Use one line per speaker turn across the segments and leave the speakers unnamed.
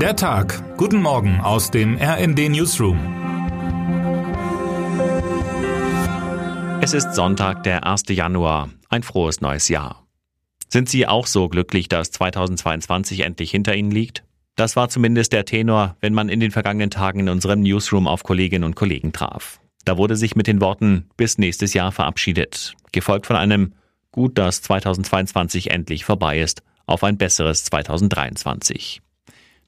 Der Tag. Guten Morgen aus dem RND Newsroom.
Es ist Sonntag, der 1. Januar. Ein frohes neues Jahr. Sind Sie auch so glücklich, dass 2022 endlich hinter Ihnen liegt? Das war zumindest der Tenor, wenn man in den vergangenen Tagen in unserem Newsroom auf Kolleginnen und Kollegen traf. Da wurde sich mit den Worten bis nächstes Jahr verabschiedet, gefolgt von einem Gut, dass 2022 endlich vorbei ist, auf ein besseres 2023.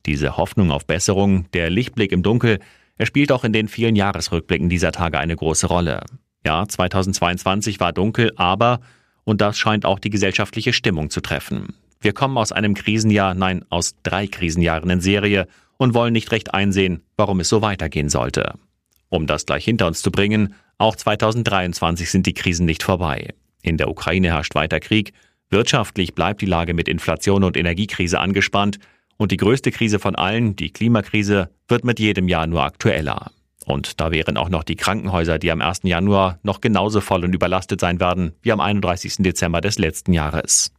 Diese Hoffnung auf Besserung, der Lichtblick im Dunkel, er spielt auch in den vielen Jahresrückblicken dieser Tage eine große Rolle. Ja, 2022 war dunkel, aber, und das scheint auch die gesellschaftliche Stimmung zu treffen. Wir kommen aus einem Krisenjahr, nein, aus drei Krisenjahren in Serie und wollen nicht recht einsehen, warum es so weitergehen sollte. Um das gleich hinter uns zu bringen, auch 2023 sind die Krisen nicht vorbei. In der Ukraine herrscht weiter Krieg, wirtschaftlich bleibt die Lage mit Inflation und Energiekrise angespannt, und die größte Krise von allen, die Klimakrise, wird mit jedem Jahr nur aktueller. Und da wären auch noch die Krankenhäuser, die am 1. Januar noch genauso voll und überlastet sein werden wie am 31. Dezember des letzten Jahres.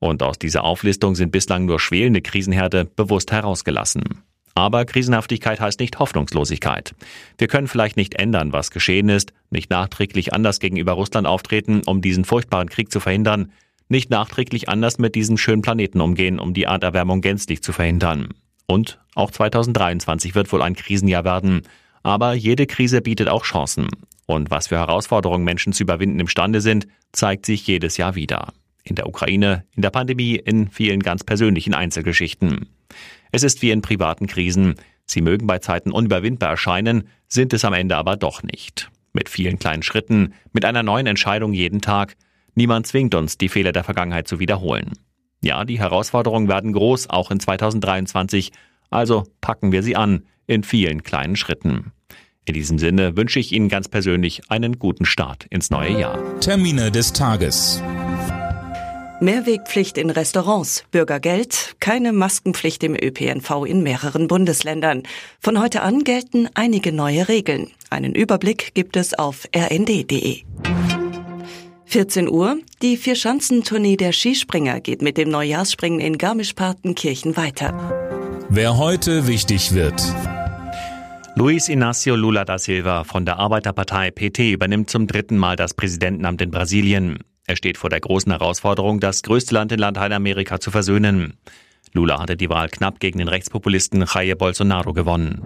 Und aus dieser Auflistung sind bislang nur schwelende Krisenherde bewusst herausgelassen. Aber Krisenhaftigkeit heißt nicht Hoffnungslosigkeit. Wir können vielleicht nicht ändern, was geschehen ist, nicht nachträglich anders gegenüber Russland auftreten, um diesen furchtbaren Krieg zu verhindern, nicht nachträglich anders mit diesem schönen Planeten umgehen, um die Erderwärmung gänzlich zu verhindern. Und auch 2023 wird wohl ein Krisenjahr werden. Aber jede Krise bietet auch Chancen. Und was für Herausforderungen Menschen zu überwinden imstande sind, zeigt sich jedes Jahr wieder. In der Ukraine, in der Pandemie, in vielen ganz persönlichen Einzelgeschichten. Es ist wie in privaten Krisen. Sie mögen bei Zeiten unüberwindbar erscheinen, sind es am Ende aber doch nicht. Mit vielen kleinen Schritten, mit einer neuen Entscheidung jeden Tag, Niemand zwingt uns, die Fehler der Vergangenheit zu wiederholen. Ja, die Herausforderungen werden groß, auch in 2023, also packen wir sie an, in vielen kleinen Schritten. In diesem Sinne wünsche ich Ihnen ganz persönlich einen guten Start ins neue Jahr.
Termine des Tages.
Mehrwegpflicht in Restaurants, Bürgergeld, keine Maskenpflicht im ÖPNV in mehreren Bundesländern. Von heute an gelten einige neue Regeln. Einen Überblick gibt es auf rnd.de. 14 Uhr. Die Vierschanzentournee der Skispringer geht mit dem Neujahrsspringen in Garmisch-Partenkirchen weiter.
Wer heute wichtig wird.
Luis Inácio Lula da Silva von der Arbeiterpartei PT übernimmt zum dritten Mal das Präsidentenamt in Brasilien. Er steht vor der großen Herausforderung, das größte Land in Lateinamerika zu versöhnen. Lula hatte die Wahl knapp gegen den Rechtspopulisten Jair Bolsonaro gewonnen.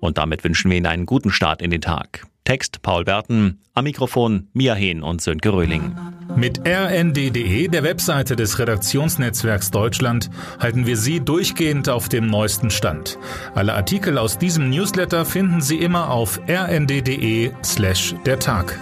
Und damit wünschen wir Ihnen einen guten Start in den Tag. Text Paul Berten, am Mikrofon Mia Hehn und Sönke Röhling.
Mit rnd.de, der Webseite des Redaktionsnetzwerks Deutschland, halten wir Sie durchgehend auf dem neuesten Stand. Alle Artikel aus diesem Newsletter finden Sie immer auf rnd.de slash der Tag.